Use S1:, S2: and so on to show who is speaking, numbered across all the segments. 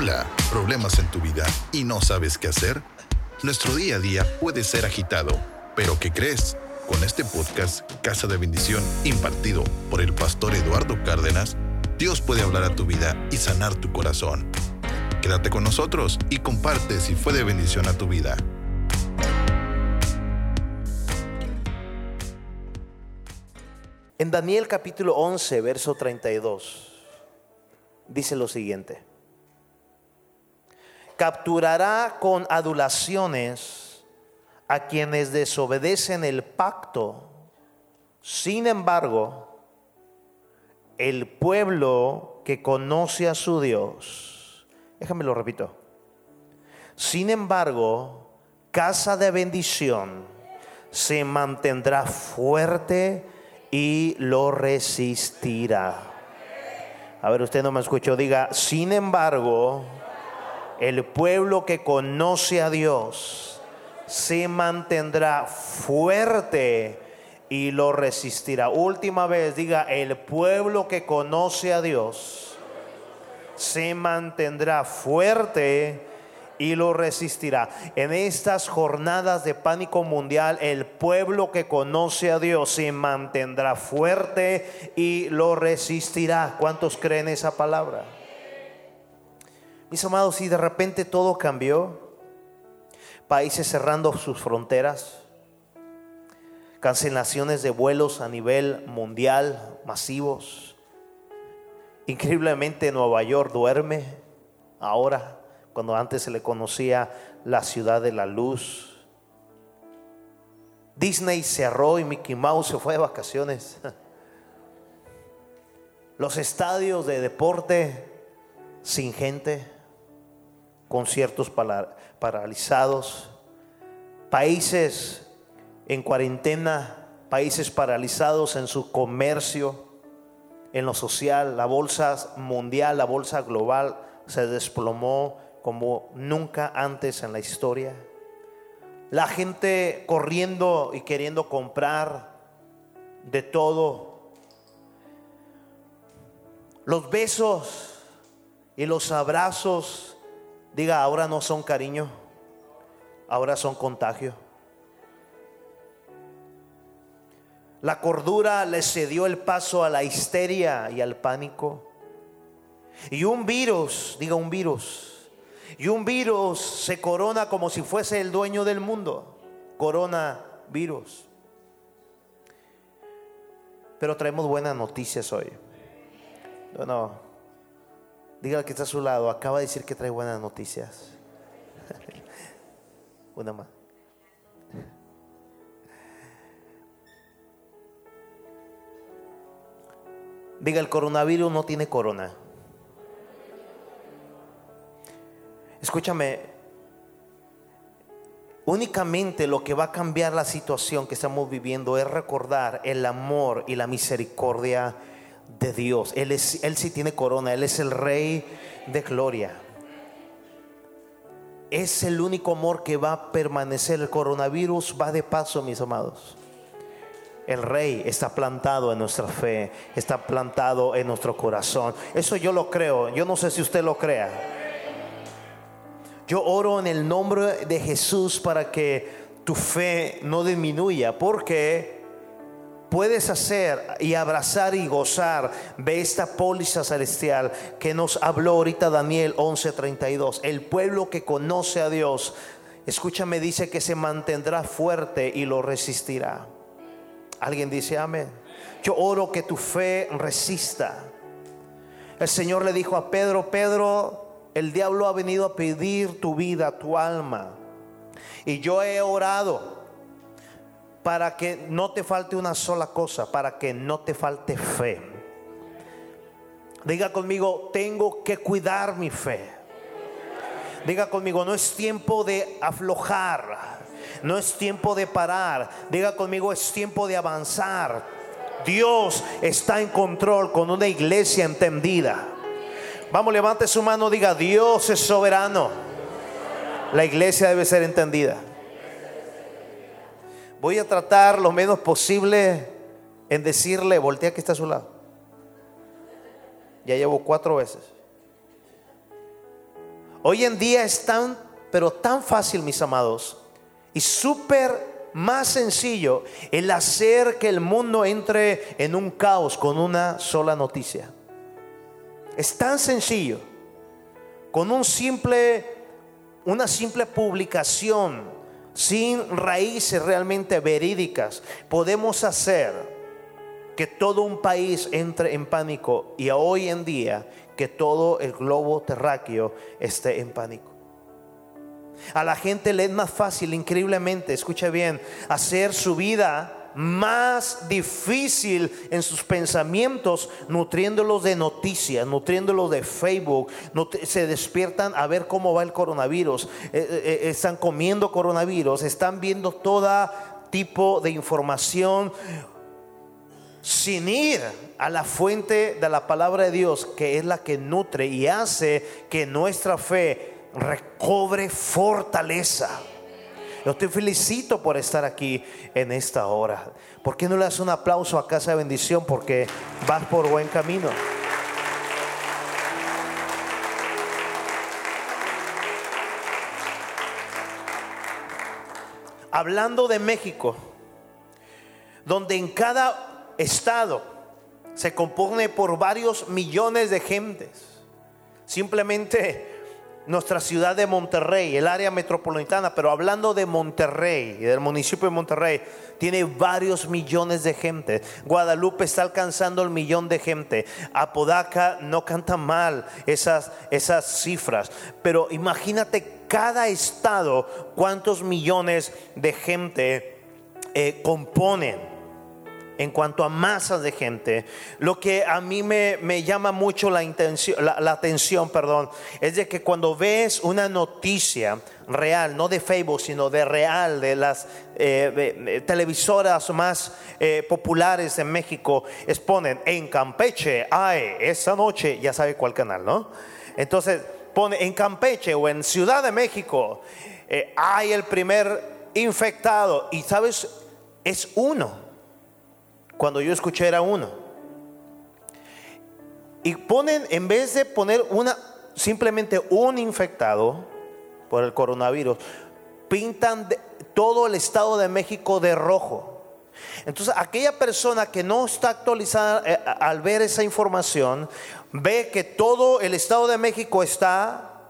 S1: Hola, ¿problemas en tu vida y no sabes qué hacer? Nuestro día a día puede ser agitado, pero ¿qué crees? Con este podcast, Casa de Bendición, impartido por el pastor Eduardo Cárdenas, Dios puede hablar a tu vida y sanar tu corazón. Quédate con nosotros y comparte si fue de bendición a tu vida.
S2: En Daniel capítulo 11, verso 32, dice lo siguiente. Capturará con adulaciones a quienes desobedecen el pacto. Sin embargo, el pueblo que conoce a su Dios, déjame lo repito. Sin embargo, casa de bendición se mantendrá fuerte y lo resistirá. A ver, usted no me escuchó, diga, sin embargo, el pueblo que conoce a Dios se mantendrá fuerte y lo resistirá. Última vez, diga, el pueblo que conoce a Dios se mantendrá fuerte y lo resistirá. En estas jornadas de pánico mundial, el pueblo que conoce a Dios se mantendrá fuerte y lo resistirá. ¿Cuántos creen esa palabra? Mis amados, si de repente todo cambió, países cerrando sus fronteras, cancelaciones de vuelos a nivel mundial masivos, increíblemente Nueva York duerme ahora cuando antes se le conocía la ciudad de la luz. Disney cerró y Mickey Mouse se fue de vacaciones. Los estadios de deporte sin gente, conciertos paralizados, países en cuarentena, países paralizados en su comercio, en lo social, la bolsa mundial, la bolsa global se desplomó como nunca antes en la historia. La gente corriendo y queriendo comprar de todo. Los besos y los abrazos, diga, ahora no son cariño, ahora son contagio. La cordura le cedió el paso a la histeria y al pánico. Y un virus, diga un virus, y un virus se corona como si fuese el dueño del mundo. Corona virus. Pero traemos buenas noticias hoy. Bueno, diga que está a su lado, acaba de decir que trae buenas noticias. Una más. Diga, el coronavirus no tiene corona. Escúchame, únicamente lo que va a cambiar la situación que estamos viviendo es recordar el amor y la misericordia de Dios. Él, es, él sí tiene corona, Él es el rey de gloria. Es el único amor que va a permanecer. El coronavirus va de paso, mis amados. El rey está plantado en nuestra fe, está plantado en nuestro corazón. Eso yo lo creo. Yo no sé si usted lo crea. Yo oro en el nombre de Jesús para que tu fe no disminuya, porque puedes hacer y abrazar y gozar de esta póliza celestial que nos habló ahorita Daniel 11:32. El pueblo que conoce a Dios, escúchame, dice que se mantendrá fuerte y lo resistirá. Alguien dice amén. Yo oro que tu fe resista. El Señor le dijo a Pedro, Pedro, el diablo ha venido a pedir tu vida, tu alma. Y yo he orado para que no te falte una sola cosa, para que no te falte fe. Diga conmigo, tengo que cuidar mi fe. Diga conmigo, no es tiempo de aflojar, no es tiempo de parar. Diga conmigo, es tiempo de avanzar. Dios está en control con una iglesia entendida. Vamos, levante su mano, diga, Dios es soberano. La iglesia debe ser entendida. Voy a tratar lo menos posible en decirle, voltea que está a su lado. Ya llevo cuatro veces. Hoy en día es tan, pero tan fácil, mis amados, y súper más sencillo el hacer que el mundo entre en un caos con una sola noticia. Es tan sencillo. Con un simple, una simple publicación, sin raíces realmente verídicas, podemos hacer que todo un país entre en pánico y hoy en día que todo el globo terráqueo esté en pánico. A la gente le es más fácil, increíblemente, escucha bien, hacer su vida más difícil en sus pensamientos, nutriéndolos de noticias, nutriéndolos de Facebook. Se despiertan a ver cómo va el coronavirus. Eh, eh, eh, están comiendo coronavirus, están viendo todo tipo de información sin ir a la fuente de la palabra de Dios, que es la que nutre y hace que nuestra fe recobre fortaleza. Yo te felicito por estar aquí en esta hora. ¿Por qué no le das un aplauso a Casa de Bendición? Porque vas por buen camino. Hablando de México, donde en cada estado se compone por varios millones de gentes. Simplemente nuestra ciudad de Monterrey, el área metropolitana, pero hablando de Monterrey y del municipio de Monterrey, tiene varios millones de gente. Guadalupe está alcanzando el millón de gente. Apodaca no canta mal esas, esas cifras, pero imagínate cada estado cuántos millones de gente eh, componen en cuanto a masas de gente, lo que a mí me, llama mucho la, la, atención, perdón, es de que cuando ves una noticia real, no de Facebook, sino de real, de las eh, televisoras más eh, populares en México, exponen en Campeche, ay, esa noche, ya sabe cuál canal, ¿no? Entonces, pone en Campeche o en Ciudad de México, eh, hay el primer infectado y sabes, es uno cuando yo escuché era uno. Y ponen, en vez de poner una, simplemente un infectado por el coronavirus, pintan todo el Estado de México de rojo. Entonces, aquella persona que no está actualizada eh, al ver esa información, ve que todo el Estado de México está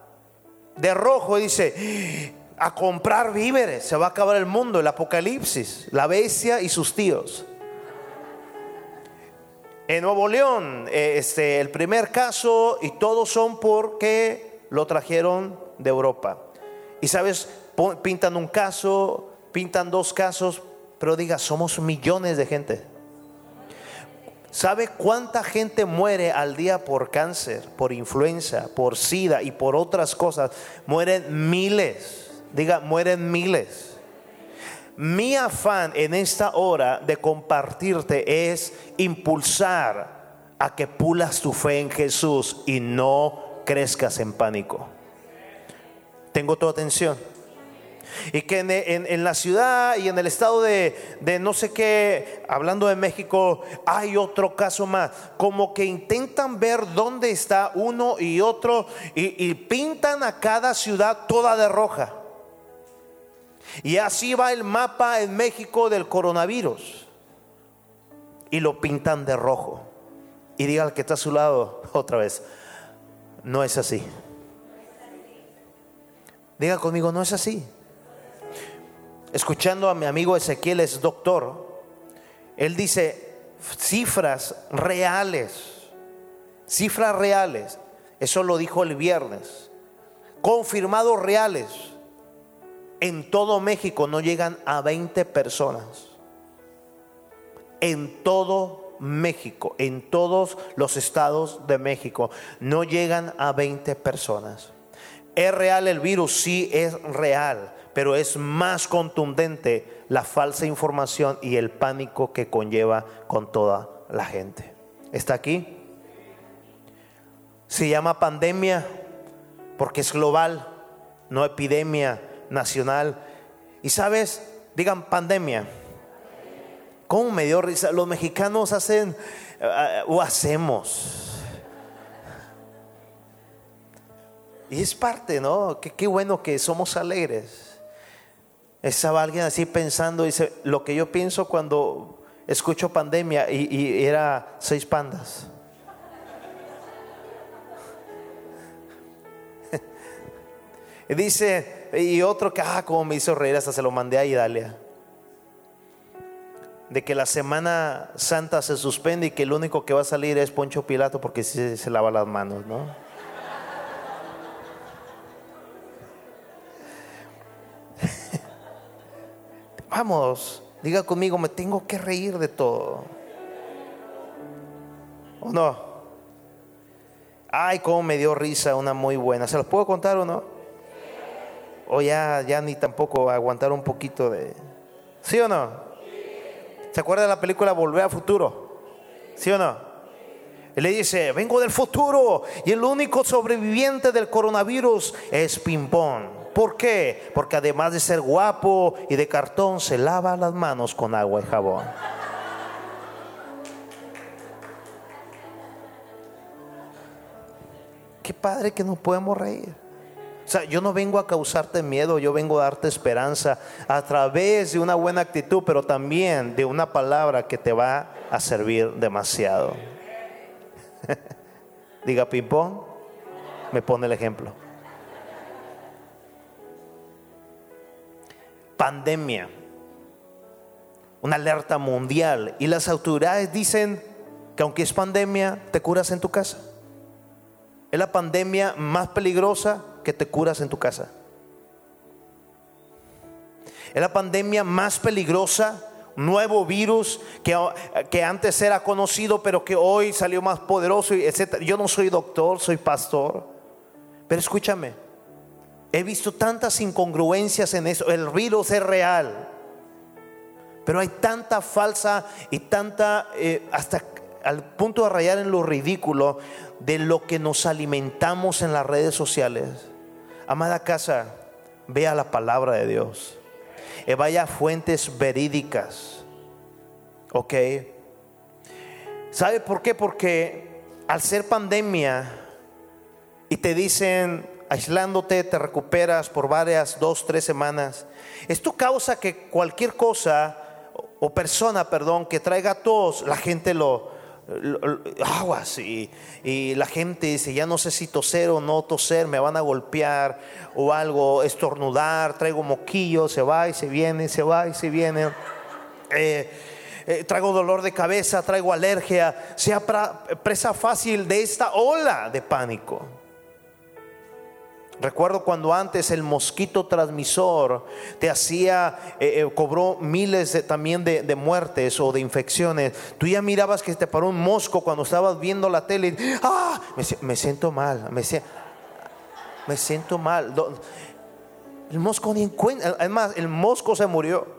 S2: de rojo y dice, a comprar víveres, se va a acabar el mundo, el apocalipsis, la bestia y sus tíos. En Nuevo León, eh, este, el primer caso, y todos son porque lo trajeron de Europa. Y sabes, pintan un caso, pintan dos casos, pero diga, somos millones de gente. ¿Sabe cuánta gente muere al día por cáncer, por influenza, por sida y por otras cosas? Mueren miles. Diga, mueren miles. Mi afán en esta hora de compartirte es impulsar a que pulas tu fe en Jesús y no crezcas en pánico. Tengo tu atención. Y que en, la ciudad y en el estado de, no sé qué, hablando de México, hay otro caso más. Como que intentan ver dónde está uno y otro y pintan a cada ciudad toda de roja. Y así va el mapa en México del coronavirus. Y lo pintan de rojo. Y diga al que está a su lado otra vez, no es así. Diga conmigo, no es así. Escuchando a mi amigo Ezequiel, es doctor, él dice cifras reales, cifras reales. Eso lo dijo el viernes. Confirmados reales en todo México no llegan a 20 personas. En todo México, en todos los estados de México, no llegan a 20 personas. ¿Es real el virus? Sí, es real, pero es más contundente la falsa información y el pánico que conlleva con toda la gente. ¿Está aquí? Se llama pandemia porque es global, no epidemia, nacional. Y sabes, digan pandemia. ¿Cómo me dio risa? Los mexicanos hacen eh, o hacemos. Y es parte, ¿no? Qué, qué bueno que somos alegres. Estaba alguien así pensando, dice, lo que yo pienso cuando escucho pandemia y, y era seis pandas. y dice, y otro que, ah, como me hizo reír, hasta se lo mandé a Idalia. De que la Semana Santa se suspende y que el único que va a salir es Poncho Pilato porque se, se lava las manos, ¿no? Vamos, diga conmigo, me tengo que reír de todo. ¿O no? Ay, cómo me dio risa una muy buena. ¿Se los puedo contar o no? O ya, ya ni tampoco aguantar un poquito de... ¿Sí o no? ¿Se acuerda de la película Volver a Futuro? ¿Sí o no? Él le dice, vengo del futuro y el único sobreviviente del coronavirus es Pimpón. ¿Por qué? Porque además de ser guapo y de cartón, se lava las manos con agua y jabón. Qué padre que nos podemos reír. O sea, yo no vengo a causarte miedo, yo vengo a darte esperanza a través de una buena actitud, pero también de una palabra que te va a servir demasiado. Diga ping-pong, me pone el ejemplo. Pandemia, una alerta mundial, y las autoridades dicen que aunque es pandemia, te curas en tu casa. Es la pandemia más peligrosa que te curas en tu casa. Es la pandemia más peligrosa, nuevo virus que, que antes era conocido, pero que hoy salió más poderoso, etc. Yo no soy doctor, soy pastor. Pero escúchame, he visto tantas incongruencias en eso. El virus es real. Pero hay tanta falsa y tanta, eh, hasta al punto de rayar en lo ridículo, de lo que nos alimentamos en las redes sociales. Amada casa, vea la palabra de Dios. Y vaya a fuentes verídicas. ¿Ok? ¿Sabe por qué? Porque al ser pandemia y te dicen aislándote, te recuperas por varias, dos, tres semanas, esto causa que cualquier cosa o persona, perdón, que traiga tos, la gente lo, aguas y, y, la gente dice, ya no sé si toser o no toser, me van a golpear o algo, estornudar, traigo moquillo, se va y se viene, se va y se viene. Eh, eh, traigo dolor de cabeza, traigo alergia, sea presa fácil de esta ola de pánico. Recuerdo cuando antes el mosquito transmisor te hacía, eh, eh, cobró miles también de, muertes o de infecciones. Tú ya mirabas que te paró un mosco cuando estabas viendo la tele. ¡Ah! Me, siento mal, me, me siento mal. El mosco ni encuentra, además el mosco se murió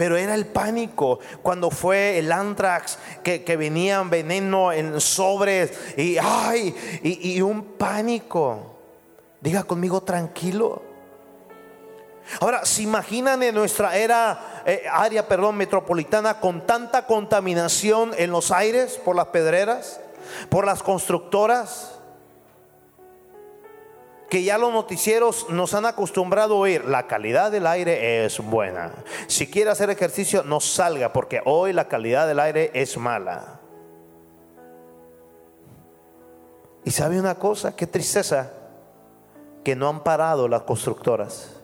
S2: pero era el pánico cuando fue el antrax que, que venían veneno en sobres y, ay, y, un pánico. Diga conmigo tranquilo. Ahora, ¿se imaginan en nuestra era, eh, área, perdón, metropolitana con tanta contaminación en los aires por las pedreras, por las constructoras? Que ya los noticieros nos han acostumbrado a oír, la calidad del aire es buena. Si quiere hacer ejercicio, no salga, porque hoy la calidad del aire es mala. Y sabe una cosa, qué tristeza, que no han parado las constructoras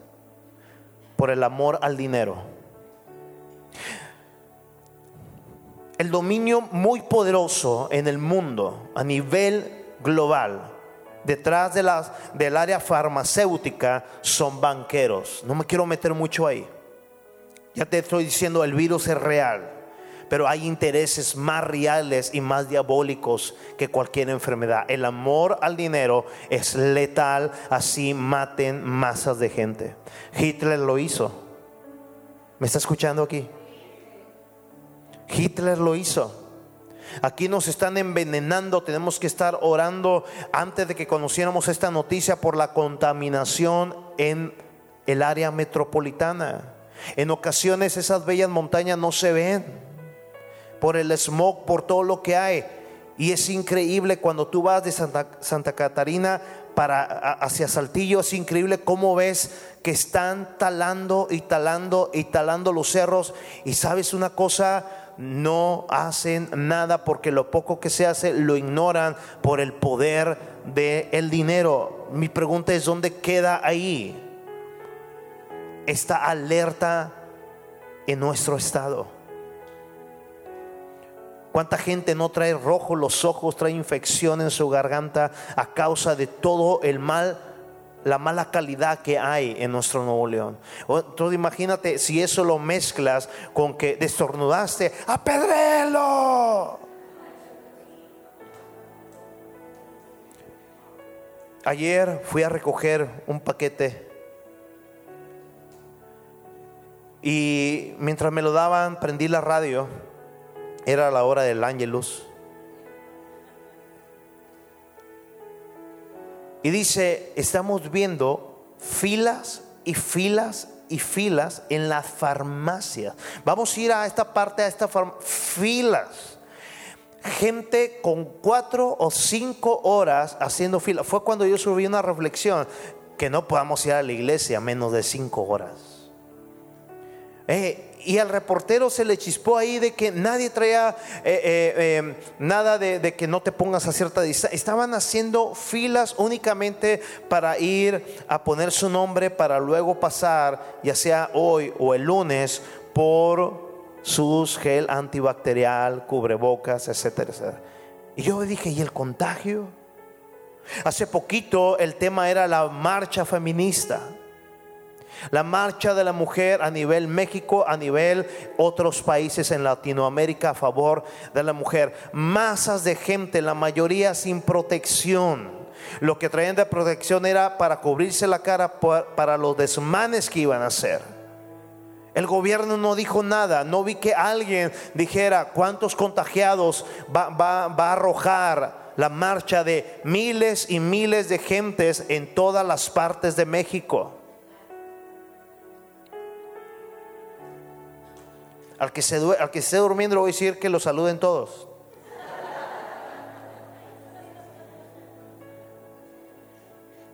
S2: por el amor al dinero. El dominio muy poderoso en el mundo a nivel global detrás de las, del área farmacéutica son banqueros. No me quiero meter mucho ahí. Ya te estoy diciendo, el virus es real, pero hay intereses más reales y más diabólicos que cualquier enfermedad. El amor al dinero es letal, así maten masas de gente. Hitler lo hizo. ¿Me está escuchando aquí? Hitler lo hizo. Aquí nos están envenenando, tenemos que estar orando antes de que conociéramos esta noticia por la contaminación en el área metropolitana. En ocasiones esas bellas montañas no se ven por el smog, por todo lo que hay. Y es increíble cuando tú vas de Santa, Catarina para hacia Saltillo, es increíble cómo ves que están talando y talando y talando los cerros. Y sabes una cosa, no hacen nada porque lo poco que se hace lo ignoran por el poder del el dinero. Mi pregunta es, ¿dónde queda ahí esta alerta en nuestro estado? ¿Cuánta gente no trae rojo los ojos, trae infección en su garganta a causa de todo el mal, la mala calidad que hay en nuestro Nuevo León? Entonces imagínate si eso lo mezclas con que destornudaste, apedrelo. Ayer fui a recoger un paquete y mientras me lo daban prendí la radio era la hora del ángelus. Y dice, estamos viendo filas y filas y filas en las farmacias. Vamos a ir a esta parte, a esta filas. Gente con cuatro o cinco horas haciendo filas. Fue cuando yo subí una reflexión que no podamos ir a la iglesia menos de cinco horas. Eh, y al reportero se le chispó ahí de que nadie traía eh, eh, nada de, que no te pongas a cierta distancia. Estaban haciendo filas únicamente para ir a poner su nombre para luego pasar, ya sea hoy o el lunes, por sus gel antibacterial, cubrebocas, etcétera, etcétera. Y yo dije, ¿y el contagio? Hace poquito el tema era la marcha feminista. La marcha de la mujer a nivel México, a nivel otros países en Latinoamérica a favor de la mujer. Masas de gente, la mayoría sin protección. Lo que traían de protección era para cubrirse la cara para los desmanes que iban a hacer. El gobierno no dijo nada, no vi que alguien dijera cuántos contagiados va, a arrojar la marcha de miles y miles de gentes en todas las partes de México. Al que, se, al que esté durmiendo le voy a decir que lo saluden todos.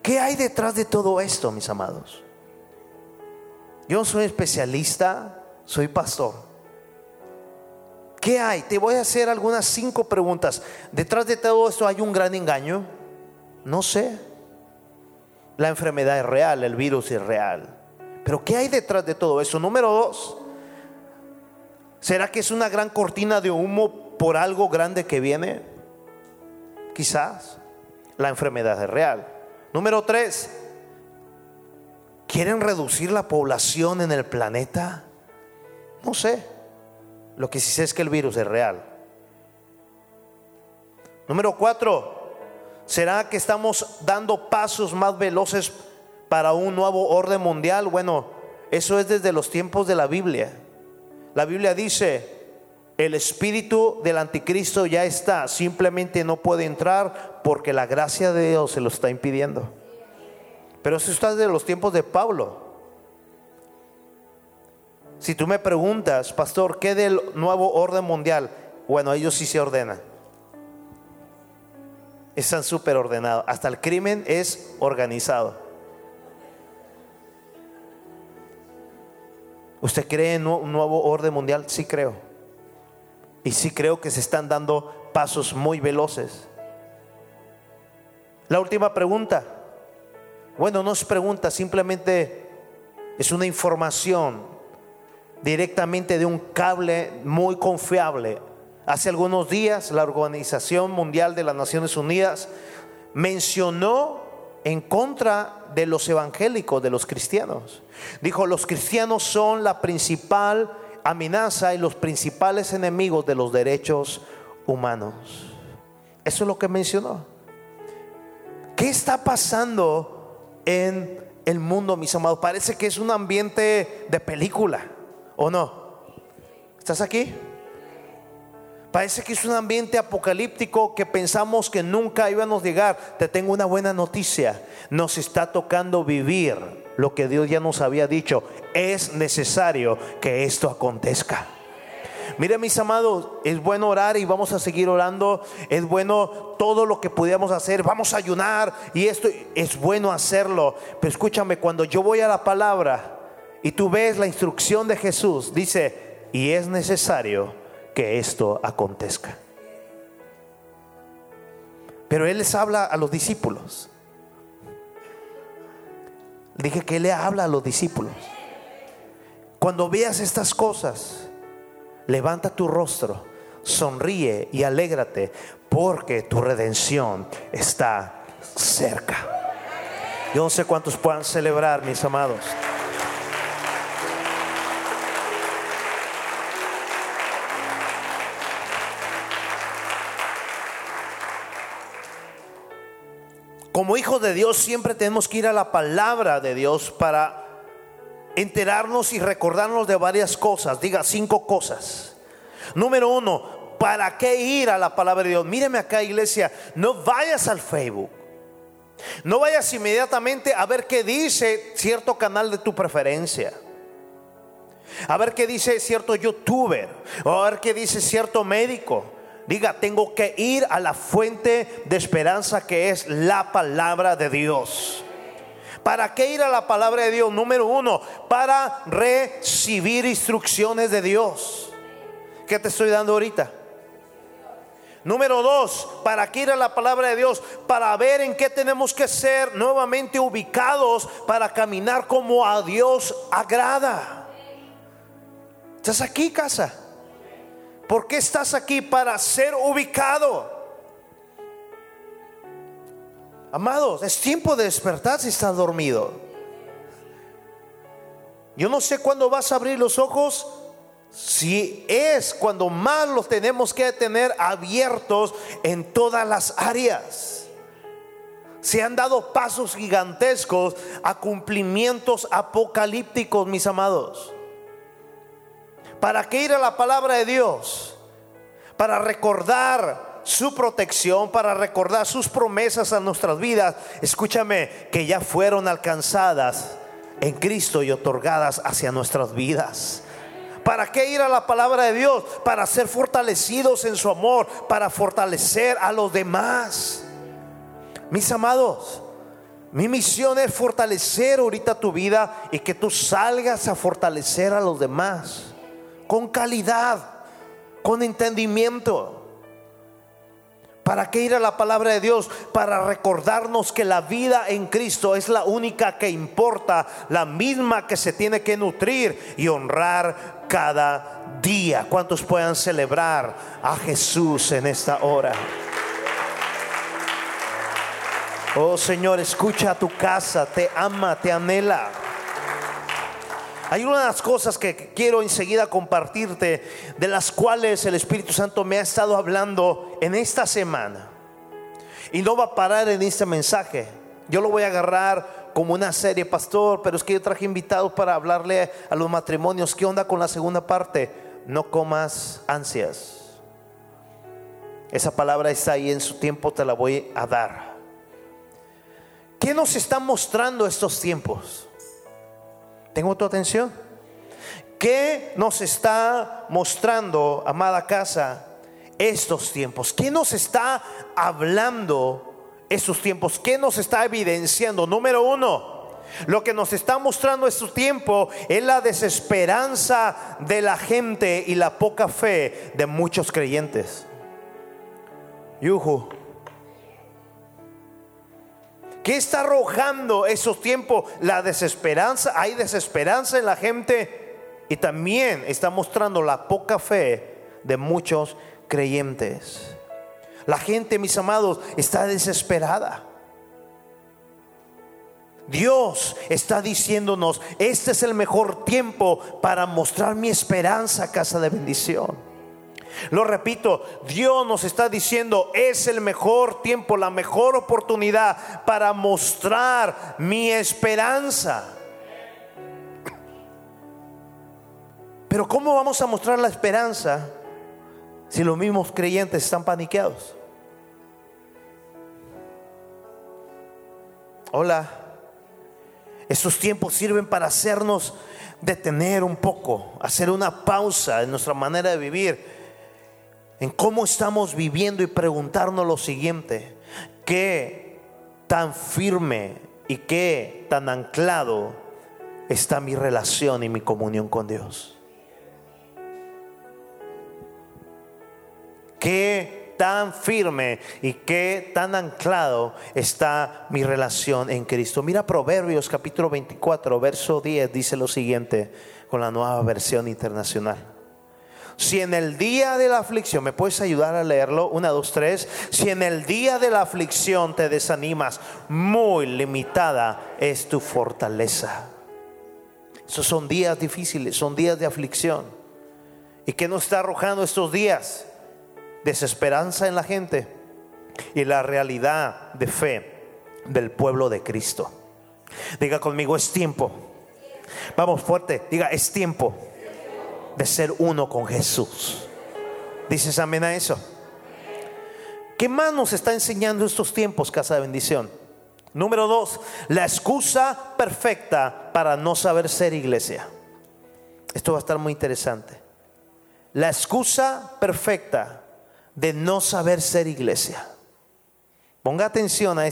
S2: ¿Qué hay detrás de todo esto, mis amados? Yo soy especialista, soy pastor. ¿Qué hay? Te voy a hacer algunas cinco preguntas. ¿Detrás de todo esto hay un gran engaño? No sé. La enfermedad es real, el virus es real. Pero ¿qué hay detrás de todo eso? Número dos, ¿Será que es una gran cortina de humo por algo grande que viene? Quizás la enfermedad es real. Número tres, ¿quieren reducir la población en el planeta? No sé. Lo que sí sé es que el virus es real. Número cuatro, ¿será que estamos dando pasos más veloces para un nuevo orden mundial? Bueno, eso es desde los tiempos de la Biblia. La Biblia dice, el espíritu del anticristo ya está, simplemente no puede entrar porque la gracia de Dios se lo está impidiendo. Pero eso está desde los tiempos de Pablo. Si tú me preguntas, pastor, ¿qué del nuevo orden mundial? Bueno, ellos sí se ordenan. Están súper ordenados. Hasta el crimen es organizado. ¿Usted cree en un nuevo orden mundial? Sí creo. Y sí creo que se están dando pasos muy veloces. La última pregunta. Bueno, no es pregunta, simplemente es una información directamente de un cable muy confiable. Hace algunos días la Organización Mundial de las Naciones Unidas mencionó en contra de los evangélicos, de los cristianos. Dijo, los cristianos son la principal amenaza y los principales enemigos de los derechos humanos. Eso es lo que mencionó. ¿Qué está pasando en el mundo, mis amados? Parece que es un ambiente de película, ¿o no? ¿Estás aquí? Parece que es un ambiente apocalíptico que pensamos que nunca íbamos a llegar. Te tengo una buena noticia. Nos está tocando vivir lo que Dios ya nos había dicho. Es necesario que esto acontezca. Mire mis amados, es bueno orar y vamos a seguir orando. Es bueno todo lo que pudiéramos hacer. Vamos a ayunar y esto es bueno hacerlo. Pero escúchame, cuando yo voy a la palabra y tú ves la instrucción de Jesús, dice, y es necesario que esto acontezca. Pero Él les habla a los discípulos. Dije que Él le habla a los discípulos. Cuando veas estas cosas, levanta tu rostro, sonríe y alégrate, porque tu redención está cerca. Yo no sé cuántos puedan celebrar, mis amados. Como hijos de Dios siempre tenemos que ir a la palabra de Dios para enterarnos y recordarnos de varias cosas. Diga cinco cosas. Número uno, ¿para qué ir a la palabra de Dios? Míreme acá iglesia, no vayas al Facebook. No vayas inmediatamente a ver qué dice cierto canal de tu preferencia. A ver qué dice cierto youtuber. O a ver qué dice cierto médico. Diga, tengo que ir a la fuente de esperanza que es la palabra de Dios. ¿Para qué ir a la palabra de Dios? Número uno, para recibir instrucciones de Dios. ¿Qué te estoy dando ahorita? Número dos, ¿para qué ir a la palabra de Dios? Para ver en qué tenemos que ser nuevamente ubicados para caminar como a Dios agrada. ¿Estás aquí, casa? ¿Por qué estás aquí? Para ser ubicado. Amados, es tiempo de despertar si estás dormido. Yo no sé cuándo vas a abrir los ojos. Si es cuando más los tenemos que tener abiertos en todas las áreas. Se han dado pasos gigantescos a cumplimientos apocalípticos, mis amados. ¿Para qué ir a la palabra de Dios? Para recordar su protección, para recordar sus promesas a nuestras vidas. Escúchame, que ya fueron alcanzadas en Cristo y otorgadas hacia nuestras vidas. ¿Para qué ir a la palabra de Dios? Para ser fortalecidos en su amor, para fortalecer a los demás. Mis amados, mi misión es fortalecer ahorita tu vida y que tú salgas a fortalecer a los demás con calidad, con entendimiento. ¿Para qué ir a la palabra de Dios? Para recordarnos que la vida en Cristo es la única que importa, la misma que se tiene que nutrir y honrar cada día. ¿Cuántos puedan celebrar a Jesús en esta hora? Oh Señor, escucha a tu casa, te ama, te anhela. Hay unas cosas que quiero enseguida compartirte, de las cuales el Espíritu Santo me ha estado hablando en esta semana. Y no va a parar en este mensaje. Yo lo voy a agarrar como una serie, pastor, pero es que yo traje invitados para hablarle a los matrimonios. ¿Qué onda con la segunda parte? No comas ansias. Esa palabra está ahí en su tiempo, te la voy a dar. ¿Qué nos están mostrando estos tiempos? ¿Tengo tu atención? ¿Qué nos está mostrando, amada casa, estos tiempos? ¿Qué nos está hablando estos tiempos? ¿Qué nos está evidenciando? Número uno, lo que nos está mostrando estos tiempos es la desesperanza de la gente y la poca fe de muchos creyentes. Yuhu. ¿Qué está arrojando esos tiempos? La desesperanza. Hay desesperanza en la gente y también está mostrando la poca fe de muchos creyentes. La gente, mis amados, está desesperada. Dios está diciéndonos, este es el mejor tiempo para mostrar mi esperanza, casa de bendición. Lo repito, Dios nos está diciendo, es el mejor tiempo, la mejor oportunidad para mostrar mi esperanza. Pero ¿cómo vamos a mostrar la esperanza si los mismos creyentes están paniqueados? Hola. Estos tiempos sirven para hacernos detener un poco, hacer una pausa en nuestra manera de vivir, en cómo estamos viviendo y preguntarnos lo siguiente, ¿qué tan firme y qué tan anclado está mi relación y mi comunión con Dios? ¿Qué tan firme y qué tan anclado está mi relación en Cristo? Mira Proverbios capítulo 24, verso 10, dice lo siguiente con la nueva versión internacional. Si en el día de la aflicción, ¿me puedes ayudar a leerlo? Una, dos, tres. Si en el día de la aflicción te desanimas, muy limitada es tu fortaleza. Esos son días difíciles, son días de aflicción. ¿Y qué nos está arrojando estos días? desesperanza en la gente y la realidad de fe del pueblo de Cristo. Diga conmigo, es tiempo. Vamos fuerte, diga, es tiempo de ser uno con Jesús. ¿Dices amén a eso? ¿Qué más nos está enseñando estos tiempos, casa de bendición? Número dos, la excusa perfecta para no saber ser iglesia. Esto va a estar muy interesante. La excusa perfecta de no saber ser iglesia. Ponga atención a,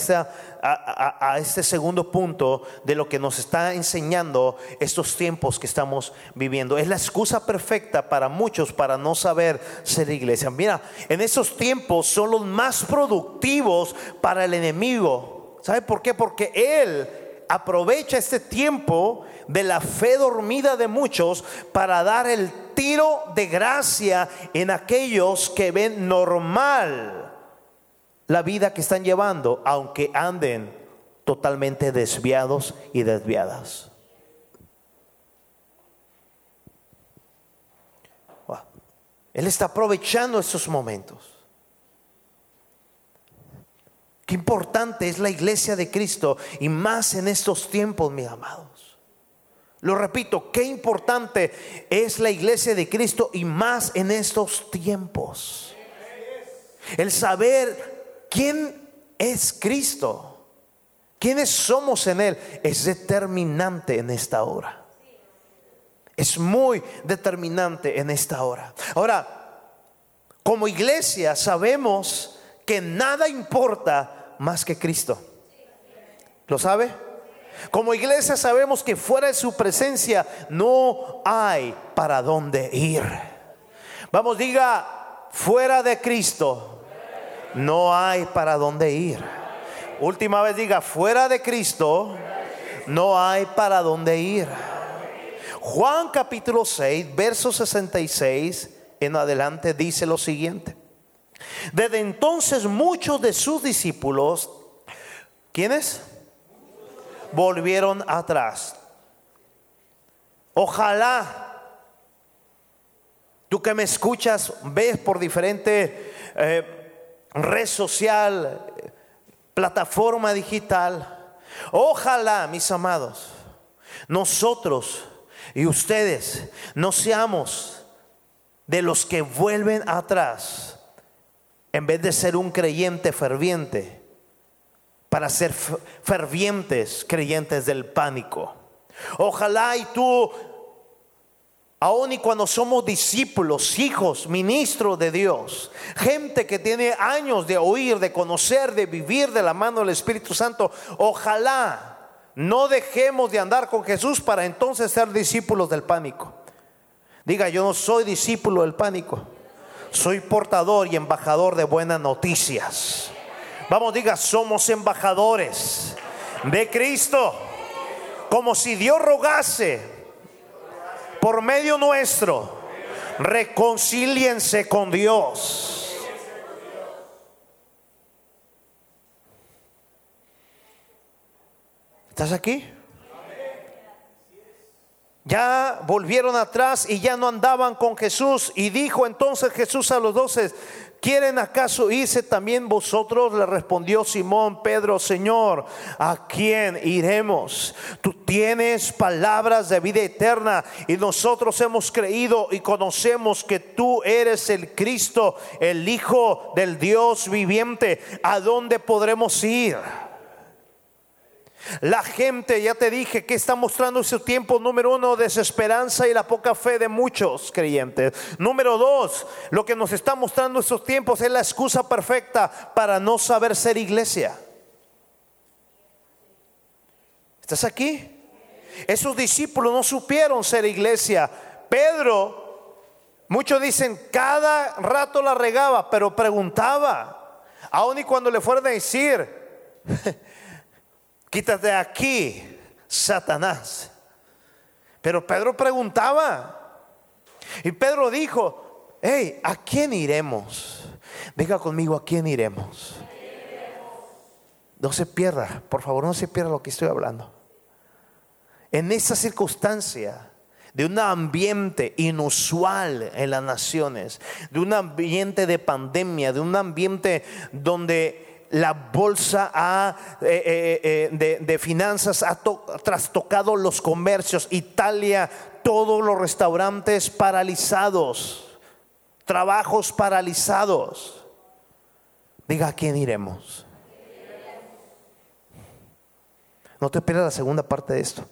S2: este segundo punto de lo que nos está enseñando estos tiempos que estamos viviendo. Es la excusa perfecta para muchos para no saber ser iglesia. Mira, en estos tiempos son los más productivos para el enemigo. ¿Sabe por qué? Porque él aprovecha este tiempo de la fe dormida de muchos para dar el tiro de gracia en aquellos que ven normal la vida que están llevando, aunque anden totalmente desviados y desviadas. Él está aprovechando estos momentos. Qué importante es la iglesia de Cristo y más en estos tiempos, mis amados. Lo repito, qué importante es la iglesia de Cristo y más en estos tiempos. El saber quién es Cristo, quiénes somos en Él, es determinante en esta hora. Es muy determinante en esta hora. Ahora, como iglesia sabemos que nada importa más que Cristo. ¿Lo sabe? Como iglesia sabemos que fuera de su presencia no hay para dónde ir. Vamos, diga, fuera de Cristo no hay para dónde ir. Última vez diga, fuera de Cristo no hay para dónde ir. Juan capítulo 6, verso 66 en adelante dice lo siguiente. Desde entonces muchos de sus discípulos, ¿quiénes? Volvieron atrás. Ojalá tú que me escuchas, ves por diferente eh, red social, plataforma digital. Ojalá, mis amados, nosotros y ustedes no seamos de los que vuelven atrás en vez de ser un creyente ferviente, para ser fervientes creyentes del pánico. Ojalá y tú, aun y cuando somos discípulos, hijos, ministros de Dios, gente que tiene años de oír, de conocer, de vivir de la mano del Espíritu Santo, ojalá no dejemos de andar con Jesús para entonces ser discípulos del pánico. Diga, yo no soy discípulo del pánico soy portador y embajador de buenas noticias. Vamos, diga, somos embajadores de Cristo. Como si Dios rogase por medio nuestro, reconcíliense con Dios. ¿Estás aquí? Ya volvieron atrás y ya no andaban con Jesús. Y dijo entonces Jesús a los doce, ¿quieren acaso irse también vosotros? Le respondió Simón Pedro, Señor, ¿a quién iremos? Tú tienes palabras de vida eterna y nosotros hemos creído y conocemos que tú eres el Cristo, el Hijo del Dios viviente. ¿A dónde podremos ir? La gente, ya te dije, que está mostrando ese tiempo, número uno, desesperanza y la poca fe de muchos creyentes. Número dos, lo que nos está mostrando esos tiempos es la excusa perfecta para no saber ser iglesia. ¿Estás aquí? Esos discípulos no supieron ser iglesia. Pedro, muchos dicen, cada rato la regaba, pero preguntaba. Aún y cuando le fueron a decir, quítate aquí, Satanás. Pero Pedro preguntaba. Y Pedro dijo, hey, ¿a quién iremos? Venga conmigo, ¿a quién iremos? No se pierda, por favor, no se pierda lo que estoy hablando. En esa circunstancia de un ambiente inusual en las naciones, de un ambiente de pandemia, de un ambiente donde la bolsa eh, eh, eh, de, finanzas ha trastocado los comercios, Italia, todos los restaurantes paralizados, trabajos paralizados. Diga, ¿a quién iremos? No te pierdas la segunda parte de esto.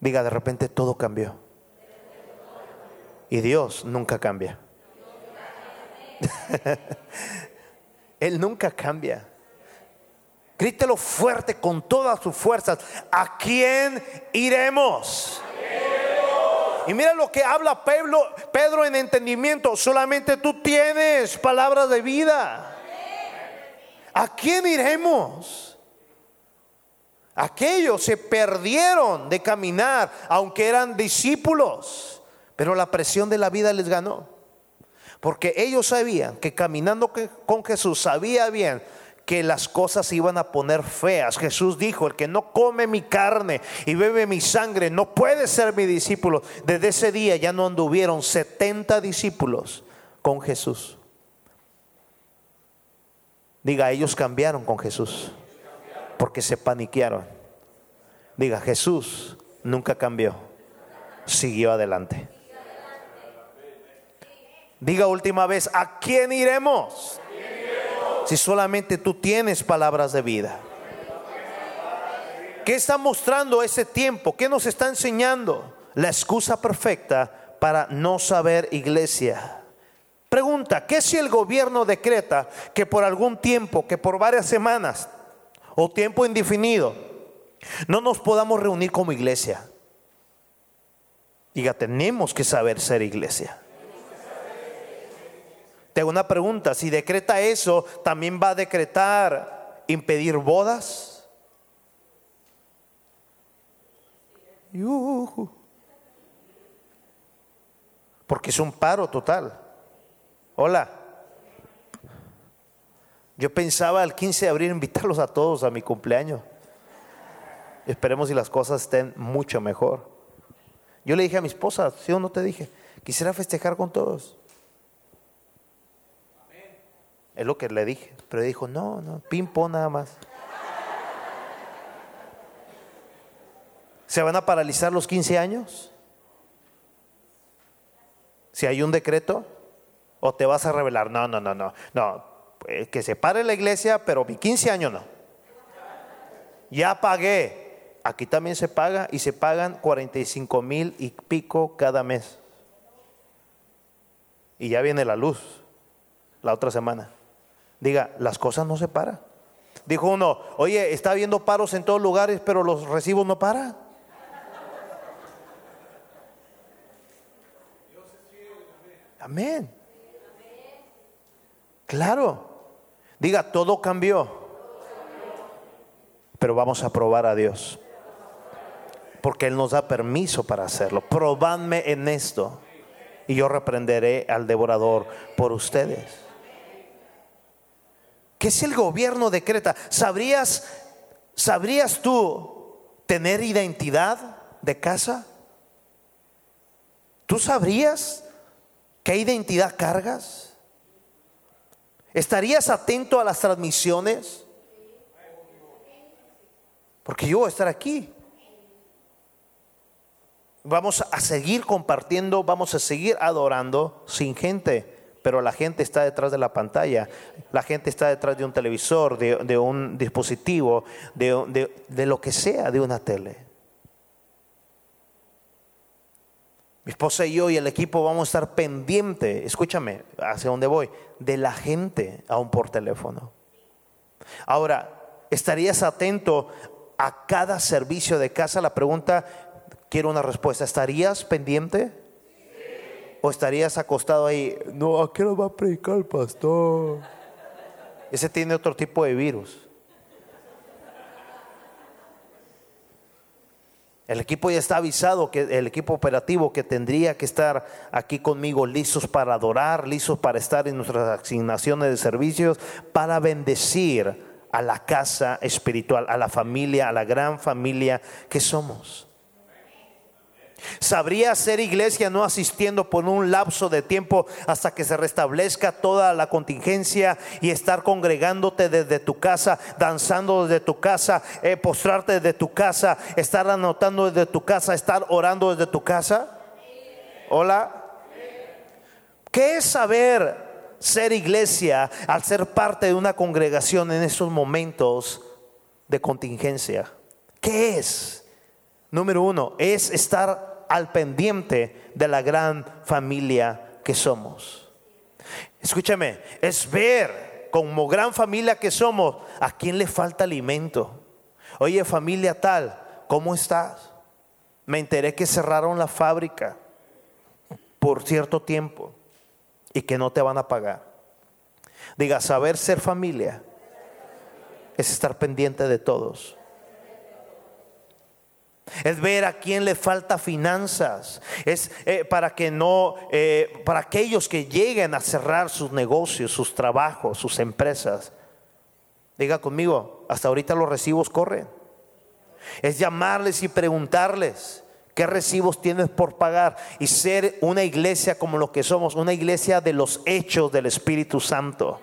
S2: Diga, de repente todo cambió. Y Dios nunca cambia. Él nunca cambia. Grítelo fuerte con todas sus fuerzas. ¿A quién iremos? Y mira lo que habla Pedro, Pedro en entendimiento. Solamente tú tienes palabras de vida. ¿A quién iremos? Aquellos se perdieron de caminar, aunque eran discípulos, pero la presión de la vida les ganó. Porque ellos sabían que caminando con Jesús sabía bien que las cosas se iban a poner feas. Jesús dijo, el que no come mi carne y bebe mi sangre no puede ser mi discípulo. Desde ese día ya no anduvieron 70 discípulos con Jesús. Diga, ellos cambiaron con Jesús porque se paniquearon. Diga, Jesús nunca cambió, siguió adelante. Diga última vez, ¿a quién iremos? Si solamente tú tienes palabras de vida. ¿Qué está mostrando ese tiempo? ¿Qué nos está enseñando? La excusa perfecta para no saber iglesia. Pregunta, ¿qué si el gobierno decreta que por algún tiempo, que por varias semanas o tiempo indefinido, no nos podamos reunir como iglesia? Diga, tenemos que saber ser iglesia una pregunta, si decreta eso, ¿también va a decretar impedir bodas? Porque es un paro total. Hola. Yo pensaba el 15 de abril invitarlos a todos a mi cumpleaños. Esperemos si las cosas estén mucho mejor. Yo le dije a mi esposa, si o no te dije, quisiera festejar con todos. Es lo que le dije. Pero dijo, no, no, ping-pong nada más. ¿Se van a paralizar los 15 años? Si hay un decreto, o te vas a revelar. No, no, no, no. No, pues, que se pare la iglesia, pero mi 15 años no. Ya pagué. Aquí también se paga y se pagan 45 mil y pico cada mes. Y ya viene la luz la otra semana. Diga, las cosas no se paran. Dijo uno, oye, está habiendo paros en todos lugares, pero los recibos no paran. Amén. Claro. Diga, todo cambió. Pero vamos a probar a Dios. Porque Él nos da permiso para hacerlo. Probadme en esto. Y yo reprenderé al devorador por ustedes. ¿Qué si el gobierno decreta? ¿Sabrías, ¿Sabrías tú tener identidad de casa? ¿Tú sabrías qué identidad cargas? ¿Estarías atento a las transmisiones? Porque yo voy a estar aquí. Vamos a seguir compartiendo, vamos a seguir adorando sin gente pero la gente está detrás de la pantalla, la gente está detrás de un televisor, de, un dispositivo, de, de lo que sea, de una tele. Mi esposa y yo y el equipo vamos a estar pendiente, escúchame, hacia dónde voy, de la gente aún por teléfono. Ahora, ¿estarías atento a cada servicio de casa? La pregunta, quiero una respuesta, ¿estarías pendiente? ¿O estarías acostado ahí? No, ¿a qué lo va a predicar el pastor? Ese tiene otro tipo de virus. El equipo ya está avisado que el equipo operativo que tendría que estar aquí conmigo listos para adorar, listos para estar en nuestras asignaciones de servicios, para bendecir a la casa espiritual, a la familia, a la gran familia que somos. Sabría ser iglesia no asistiendo por un lapso de tiempo hasta que se restablezca toda la contingencia y estar congregándote desde tu casa, danzando desde tu casa, eh, postrarte desde tu casa, estar anotando desde tu casa, estar orando desde tu casa. Hola. ¿Qué es saber ser iglesia al ser parte de una congregación en esos momentos de contingencia? ¿Qué es? Número uno, es estar al pendiente de la gran familia que somos. Escúchame, es ver como gran familia que somos a quién le falta alimento. Oye familia tal, ¿cómo estás? Me enteré que cerraron la fábrica por cierto tiempo y que no te van a pagar. Diga, saber ser familia es estar pendiente de todos. Es ver a quién le falta finanzas. Es eh, para que no, eh, para aquellos que lleguen a cerrar sus negocios, sus trabajos, sus empresas. Diga conmigo, hasta ahorita los recibos corren. Es llamarles y preguntarles qué recibos tienes por pagar y ser una iglesia como lo que somos, una iglesia de los hechos del Espíritu Santo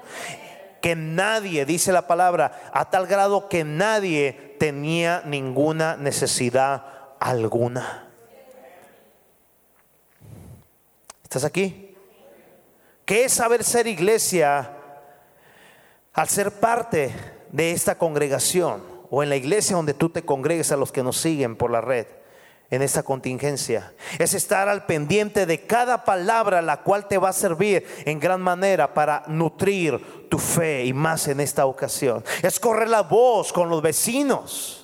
S2: que nadie, dice la palabra, a tal grado que nadie tenía ninguna necesidad alguna. ¿Estás aquí? ¿Qué es saber ser iglesia al ser parte de esta congregación o en la iglesia donde tú te congregues a los que nos siguen por la red? En esta contingencia. Es estar al pendiente de cada palabra la cual te va a servir en gran manera para nutrir tu fe y más en esta ocasión. Es correr la voz con los vecinos.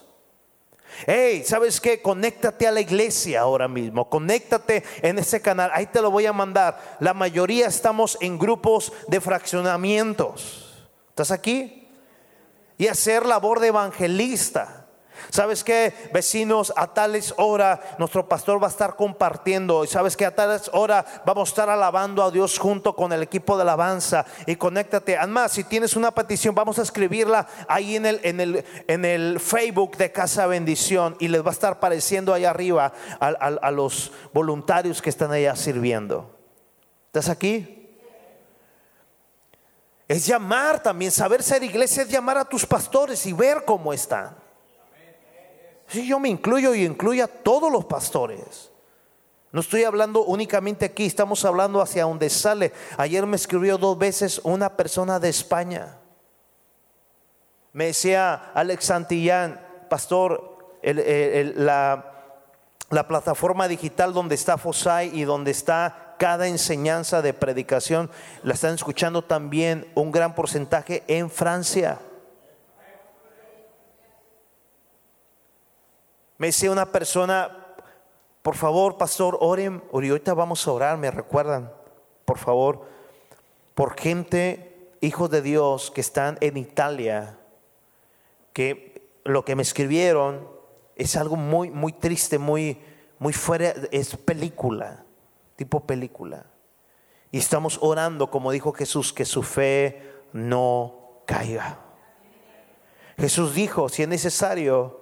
S2: Hey, ¿sabes qué? Conéctate a la iglesia ahora mismo. Conéctate en ese canal. Ahí te lo voy a mandar. La mayoría estamos en grupos de fraccionamientos. ¿Estás aquí? Y hacer labor de evangelista. ¿Sabes qué? Vecinos, a tales hora nuestro pastor va a estar compartiendo. Y sabes que a tales hora vamos a estar alabando a Dios junto con el equipo de alabanza. Y conéctate. Además, si tienes una petición, vamos a escribirla ahí en el, en el, en el Facebook de Casa Bendición. Y les va a estar apareciendo ahí arriba a, a los voluntarios que están allá sirviendo. ¿Estás aquí? Es llamar también, saber ser iglesia es llamar a tus pastores y ver cómo están. Sí, yo me incluyo y incluyo a todos los pastores. No estoy hablando únicamente aquí, estamos hablando hacia donde sale. Ayer me escribió dos veces una persona de España. Me decía Alex Santillán, pastor, la, la plataforma digital donde está Fosai y donde está cada enseñanza de predicación, la están escuchando también un gran porcentaje en Francia. Me decía una persona, por favor, pastor, oren, ahorita vamos a orar, me recuerdan, por favor, por gente, hijos de Dios, que están en Italia, que lo que me escribieron es algo muy, muy triste, muy, muy fuera, es película, tipo película. Y estamos orando, como dijo Jesús, que su fe no caiga. Jesús dijo, si es necesario,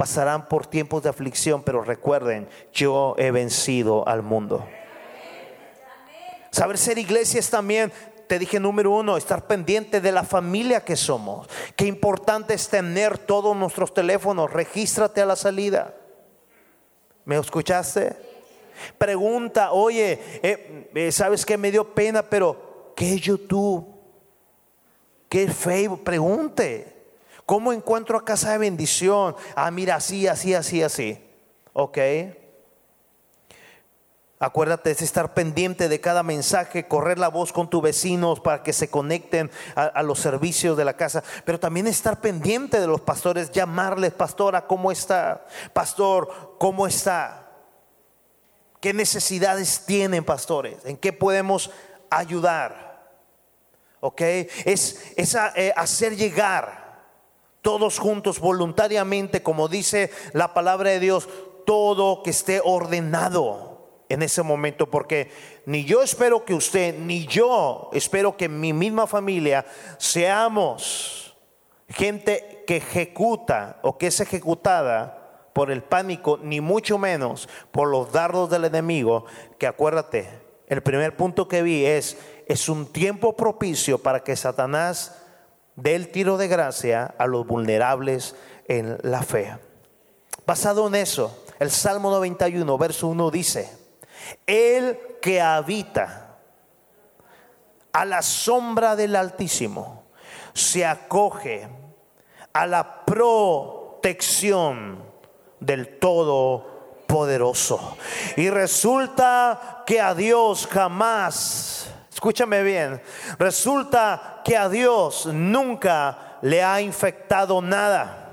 S2: pasarán por tiempos de aflicción, pero recuerden, yo he vencido al mundo. Saber ser iglesia es también, te dije número uno, estar pendiente de la familia que somos. Qué importante es tener todos nuestros teléfonos, regístrate a la salida. ¿Me escuchaste? Pregunta, oye, eh, eh, ¿sabes que me dio pena? Pero ¿qué YouTube? ¿Qué Facebook? Pregunte. ¿Cómo encuentro a casa de bendición? Ah, mira, así, así, así, así. ¿Ok? Acuérdate de estar pendiente de cada mensaje, correr la voz con tus vecinos para que se conecten a, los servicios de la casa, pero también estar pendiente de los pastores, llamarles, pastora, ¿cómo está? Pastor, ¿cómo está? ¿Qué necesidades tienen, pastores? ¿En qué podemos ayudar? ¿Ok? Es, eh, hacer llegar todos juntos voluntariamente, como dice la palabra de Dios, todo que esté ordenado en ese momento, porque ni yo espero que usted, ni yo espero que mi misma familia seamos gente que ejecuta o que es ejecutada por el pánico, ni mucho menos por los dardos del enemigo, que acuérdate, el primer punto que vi es, es un tiempo propicio para que Satanás dé el tiro de gracia a los vulnerables en la fe. Basado en eso, el Salmo 91, verso 1 dice, el que habita a la sombra del Altísimo se acoge a la protección del Todopoderoso. Y resulta que a Dios jamás, escúchame bien, resulta que a Dios nunca le ha infectado nada.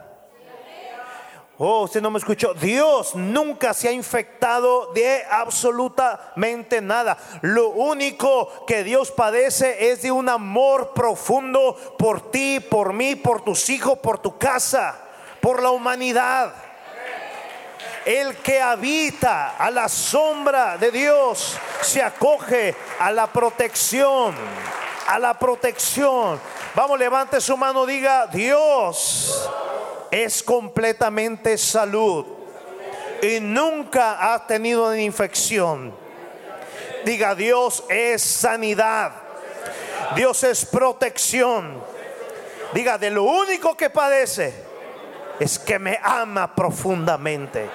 S2: Oh, usted no me escuchó. Dios nunca se ha infectado de absolutamente nada. Lo único que Dios padece es de un amor profundo por ti, por mí, por tus hijos, por tu casa, por la humanidad. El que habita a la sombra de Dios se acoge a la protección, a la protección. Vamos, levante su mano, diga, Dios es completamente salud y nunca ha tenido una infección. Diga, Dios es sanidad. Dios es protección. Diga, de lo único que padece es que me ama profundamente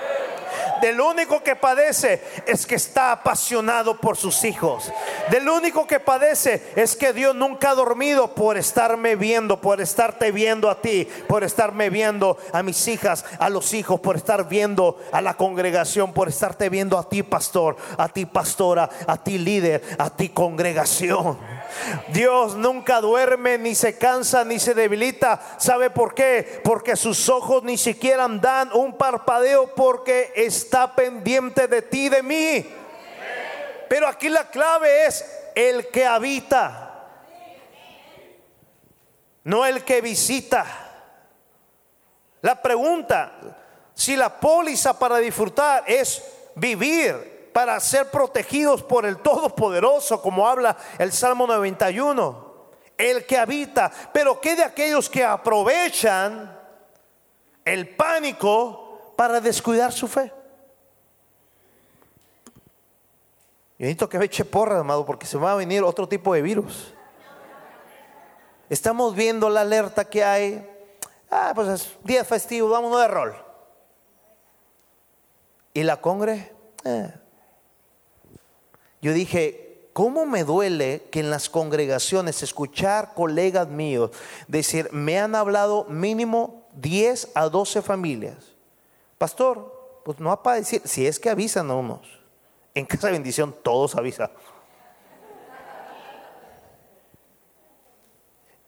S2: del único que padece es que está apasionado por sus hijos. Del único que padece es que Dios nunca ha dormido por estarme viendo, por estarte viendo a ti, por estarme viendo a mis hijas, a los hijos, por estar viendo a la congregación, por estarte viendo a ti pastor, a ti pastora, a ti líder, a ti congregación. Dios nunca duerme, ni se cansa, ni se debilita. ¿Sabe por qué? Porque sus ojos ni siquiera dan un parpadeo porque está pendiente de ti, de mí. Pero aquí la clave es el que habita, no el que visita. La pregunta, si la póliza para disfrutar es vivir para ser protegidos por el Todopoderoso, como habla el Salmo 91. El que habita, pero ¿qué de aquellos que aprovechan el pánico para descuidar su fe? Yo necesito que me eche porra, amado, porque se va a venir otro tipo de virus. Estamos viendo la alerta que hay. Ah, pues es día festivo, vámonos de rol. ¿Y la congre? Eh, yo dije, ¿cómo me duele que en las congregaciones escuchar colegas míos decir, me han hablado mínimo 10 a 12 familias? Pastor, pues no va para si es que avisan a unos. En casa de bendición todos avisan.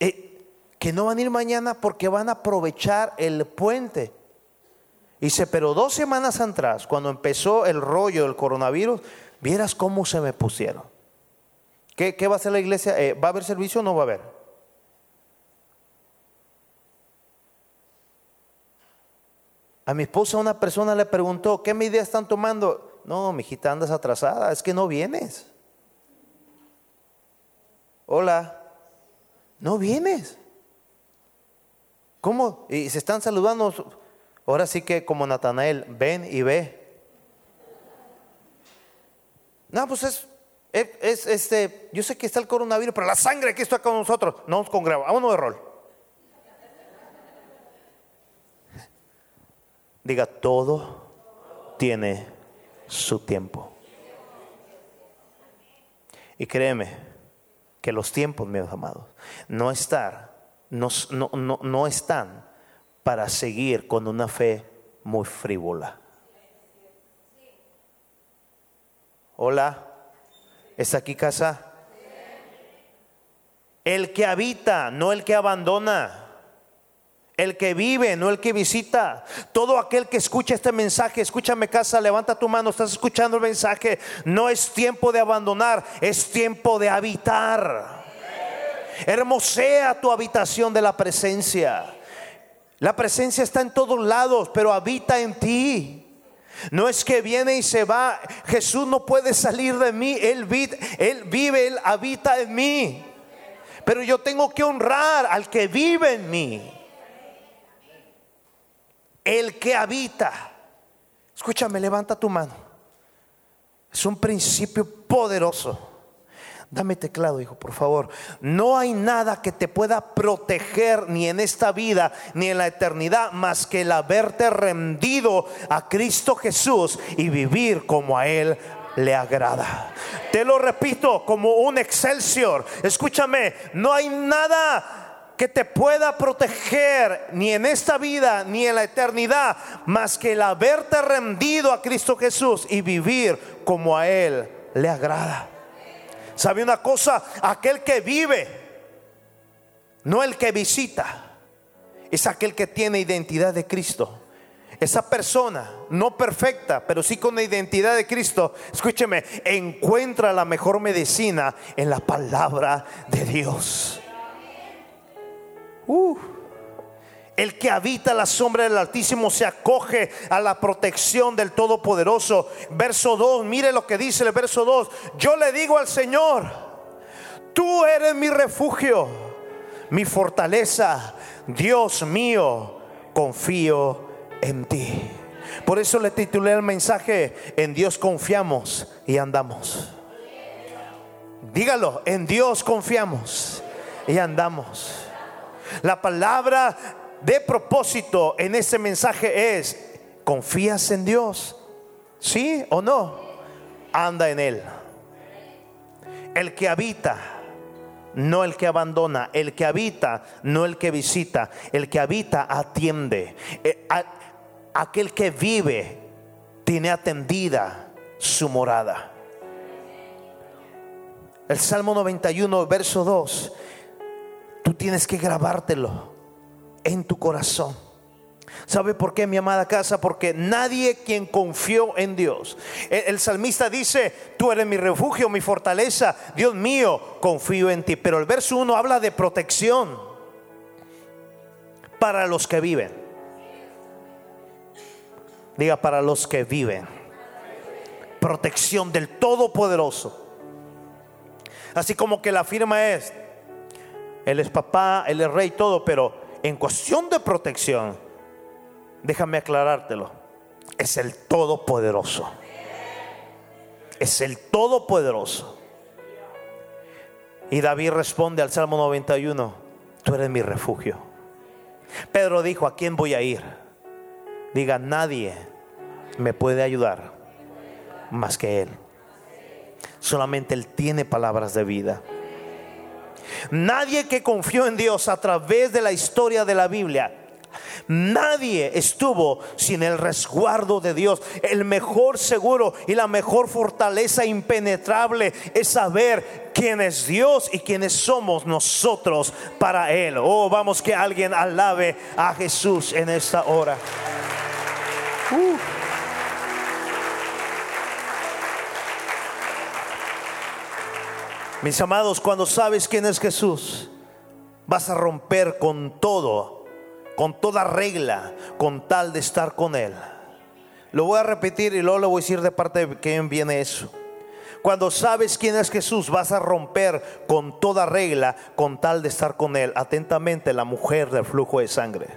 S2: Eh, que no van a ir mañana porque van a aprovechar el puente. Dice, pero dos semanas atrás, cuando empezó el rollo del coronavirus, Vieras cómo se me pusieron. ¿Qué, va a hacer la iglesia? Eh, ¿Va a haber servicio o no va a haber? A mi esposa una persona le preguntó, ¿qué medidas están tomando? No, mijita, andas atrasada, es que no vienes. Hola, no vienes. ¿Cómo? Y se están saludando. Ahora sí que como Natanael, ven y ve. No, pues es, es, este, yo sé que está el coronavirus, pero la sangre que está con nosotros, no nos congrega, vámonos de rol. Diga, todo tiene su tiempo. Y créeme, que los tiempos, mis amados, no estar, no, están para seguir con una fe muy frívola. Hola, ¿está aquí casa? El que habita, no el que abandona. El que vive, no el que visita. Todo aquel que escucha este mensaje, escúchame casa, levanta tu mano, estás escuchando el mensaje. No es tiempo de abandonar, es tiempo de habitar. Hermosea tu habitación de la presencia. La presencia está en todos lados, pero habita en ti. No es que viene y se va. Jesús no puede salir de mí. Él, vive, él vive, Él habita en mí. Pero yo tengo que honrar al que vive en mí. El que habita. Escúchame, levanta tu mano. Es un principio poderoso. Dame teclado, hijo, por favor. No hay nada que te pueda proteger ni en esta vida ni en la eternidad más que el haberte rendido a Cristo Jesús y vivir como a Él le agrada. Te lo repito como un excelsior. Escúchame, no hay nada que te pueda proteger ni en esta vida ni en la eternidad más que el haberte rendido a Cristo Jesús y vivir como a Él le agrada. ¿Sabe una cosa? Aquel que vive, no el que visita, es aquel que tiene identidad de Cristo. Esa persona, no perfecta, pero sí con la identidad de Cristo, escúcheme, encuentra la mejor medicina en la palabra de Dios. Uh. El que habita la sombra del Altísimo se acoge a la protección del Todopoderoso. Verso 2, mire lo que dice el verso 2. Yo le digo al Señor, tú eres mi refugio, mi fortaleza, Dios mío, confío en ti. Por eso le titulé el mensaje, en Dios confiamos y andamos. Dígalo, en Dios confiamos y andamos. La palabra de propósito en ese mensaje es, ¿confías en Dios? ¿Sí o no? Anda en Él. El que habita, no el que abandona, el que habita, no el que visita, el que habita atiende. Eh, aquel que vive tiene atendida su morada. El Salmo 91, verso 2, tú tienes que grabártelo en tu corazón. ¿Sabe por qué, mi amada casa? Porque nadie quien confió en Dios. El, salmista dice, tú eres mi refugio, mi fortaleza. Dios mío, confío en ti. Pero el verso 1 habla de protección para los que viven. Diga, para los que viven. Protección del Todopoderoso. Así como que la firma es, Él es papá, Él es rey, todo, pero en cuestión de protección, déjame aclarártelo, es el Todopoderoso. Es el Todopoderoso. Y David responde al Salmo 91, tú eres mi refugio. Pedro dijo, ¿a quién voy a ir? Diga, nadie me puede ayudar más que Él. Solamente Él tiene palabras de vida. Nadie que confió en Dios a través de la historia de la Biblia Nadie estuvo sin el resguardo de Dios. El mejor seguro y la mejor fortaleza impenetrable es saber quién es Dios y quiénes somos nosotros para Él. Oh, vamos que alguien alabe a Jesús en esta hora. Uh. Mis amados, cuando sabes quién es Jesús, vas a romper con todo, con toda regla, con tal de estar con Él. Lo voy a repetir y luego le voy a decir de parte de quién viene eso. Cuando sabes quién es Jesús, vas a romper con toda regla, con tal de estar con Él. Atentamente, la mujer del flujo de sangre.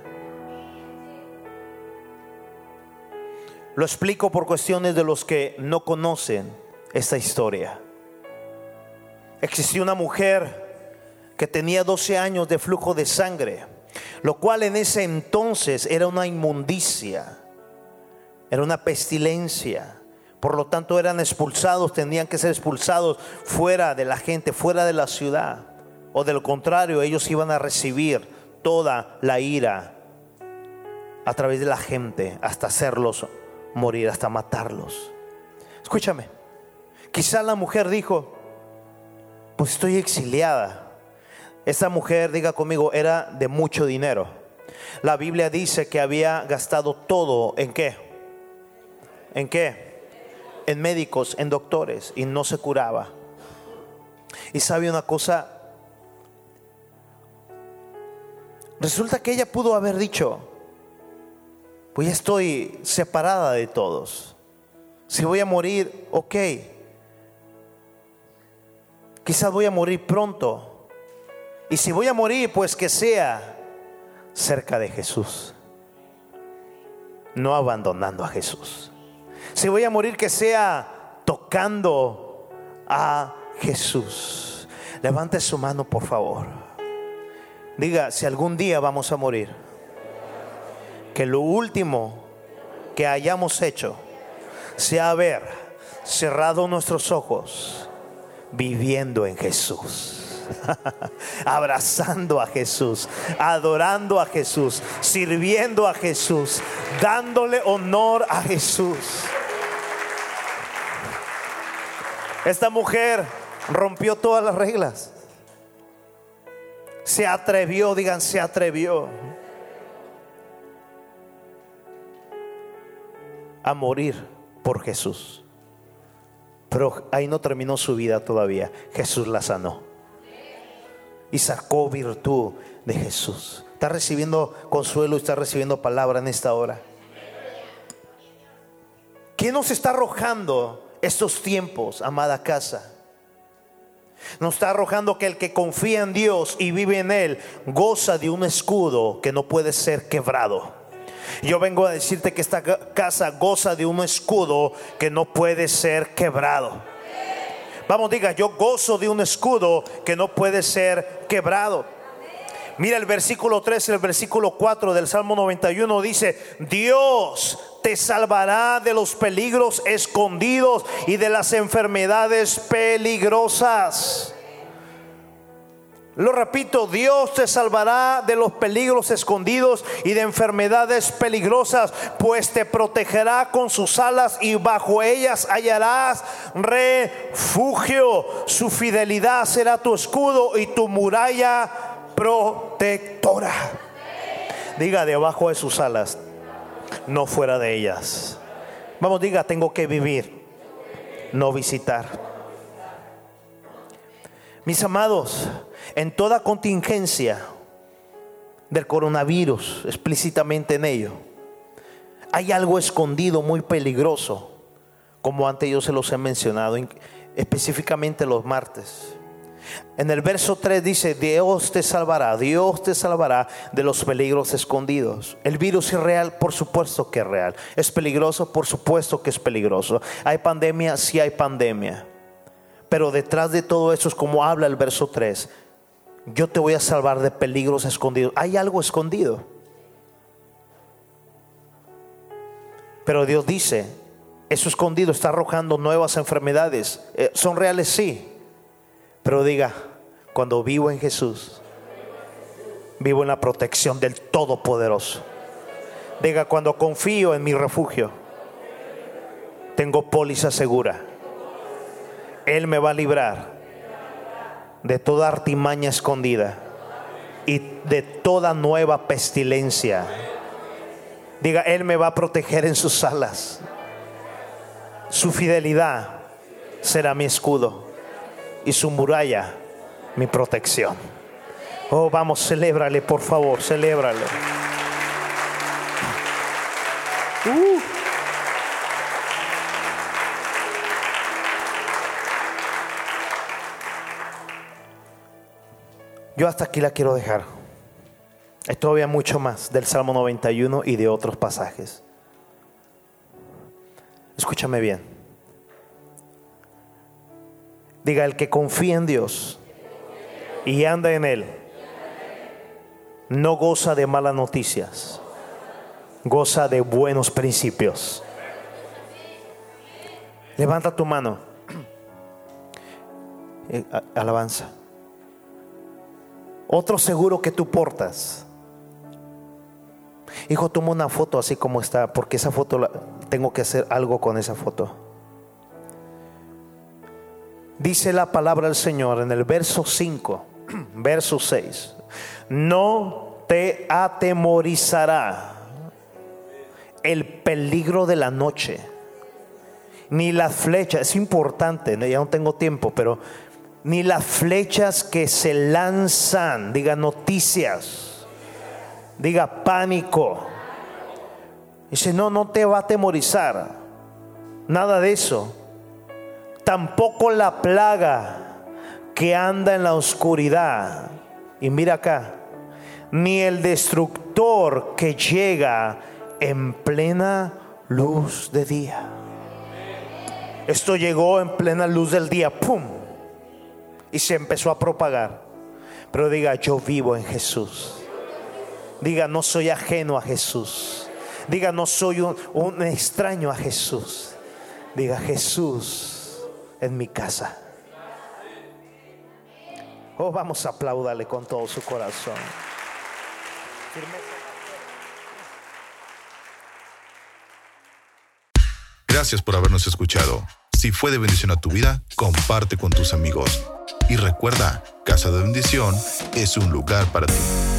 S2: Lo explico por cuestiones de los que no conocen esta historia. Existía una mujer que tenía 12 años de flujo de sangre, lo cual en ese entonces era una inmundicia, era una pestilencia, Por lo tanto eran expulsados, tenían que ser expulsados fuera de la gente, fuera de la ciudad. O de lo contrario, ellos iban a recibir toda la ira a través de la gente hasta hacerlos morir, hasta matarlos. Escúchame, quizá la mujer dijo, pues estoy exiliada. Esta mujer, diga conmigo, era de mucho dinero. La Biblia dice que había gastado todo en qué? ¿En qué? En médicos, en doctores y no se curaba. Y sabe una cosa, resulta que ella pudo haber dicho, pues ya estoy separada de todos. Si voy a morir, ok. Quizás voy a morir pronto. Y si voy a morir, pues que sea cerca de Jesús. No abandonando a Jesús. Si voy a morir, que sea tocando a Jesús. Levante su mano, por favor. Diga, si algún día vamos a morir, que lo último que hayamos hecho sea haber cerrado nuestros ojos viviendo en Jesús. abrazando a Jesús, adorando a Jesús, sirviendo a Jesús, dándole honor a Jesús. Esta mujer rompió todas las reglas. Se atrevió, digan, se atrevió a morir por Jesús. Pero ahí no terminó su vida todavía. Jesús la sanó y sacó virtud de Jesús. Está recibiendo consuelo está recibiendo palabra en esta hora. ¿Qué nos está arrojando estos tiempos, amada casa? Nos está arrojando que el que confía en Dios y vive en Él goza de un escudo que no puede ser quebrado. Yo vengo a decirte que esta casa goza de un escudo que no puede ser quebrado. Vamos, diga, yo gozo de un escudo que no puede ser quebrado. Mira el versículo 3 y el versículo 4 del Salmo 91 dice, Dios te salvará de los peligros escondidos y de las enfermedades peligrosas. Lo repito, Dios te salvará de los peligros escondidos y de enfermedades peligrosas, pues te protegerá con sus alas y bajo ellas hallarás refugio. Su fidelidad será tu escudo y tu muralla protectora. Diga debajo de sus alas, no fuera de ellas. Vamos, diga, tengo que vivir, no visitar. Mis amados, en toda contingencia del coronavirus, explícitamente en ello, hay algo escondido muy peligroso, como antes yo se los he mencionado, específicamente los martes. En el verso 3 dice, Dios te salvará, Dios te salvará de los peligros escondidos. El virus es real, por supuesto que es real. Es peligroso, por supuesto que es peligroso. Hay pandemia, sí hay pandemia. Pero detrás de todo eso es como habla el verso 3 yo te voy a salvar de peligros escondidos. Hay algo escondido. Pero Dios dice, eso escondido está arrojando nuevas enfermedades. Eh, ¿Son reales? Sí. Pero diga, cuando vivo en Jesús, vivo en la protección del Todopoderoso. Diga, cuando confío en mi refugio, tengo póliza segura. Él me va a librar de toda artimaña escondida y de toda nueva pestilencia. Diga, Él me va a proteger en sus alas. Su fidelidad será mi escudo y su muralla mi protección. Oh, vamos, celébrale, por favor, celébrale. Uh. Yo hasta aquí la quiero dejar. Hay todavía mucho más del Salmo 91 y de otros pasajes. Escúchame bien. Diga, el que confía en Dios y anda en Él, no goza de malas noticias, goza de buenos principios. Levanta tu mano. Eh, alabanza. Otro seguro que tú portas. Hijo, toma una foto así como está, porque esa foto tengo que hacer algo con esa foto. Dice la palabra del Señor en el verso 5, verso 6. No te atemorizará el peligro de la noche, ni la flecha. Es importante, ya no tengo tiempo, pero ni las flechas que se lanzan, diga noticias, diga pánico. Dice, no, no te va a atemorizar, nada de eso. Tampoco la plaga que anda en la oscuridad. Y mira acá, ni el destructor que llega en plena luz de día. Esto llegó en plena luz del día, ¡pum! Y se empezó a propagar. Pero diga, yo vivo en Jesús. Diga, no soy ajeno a Jesús. Diga, no soy un, extraño a Jesús. Diga, Jesús en mi casa. Oh, vamos a aplaudarle con todo su corazón.
S1: Gracias por habernos escuchado. Si fue de bendición a tu vida, comparte con tus amigos. Y recuerda, Casa de Bendición es un lugar para ti.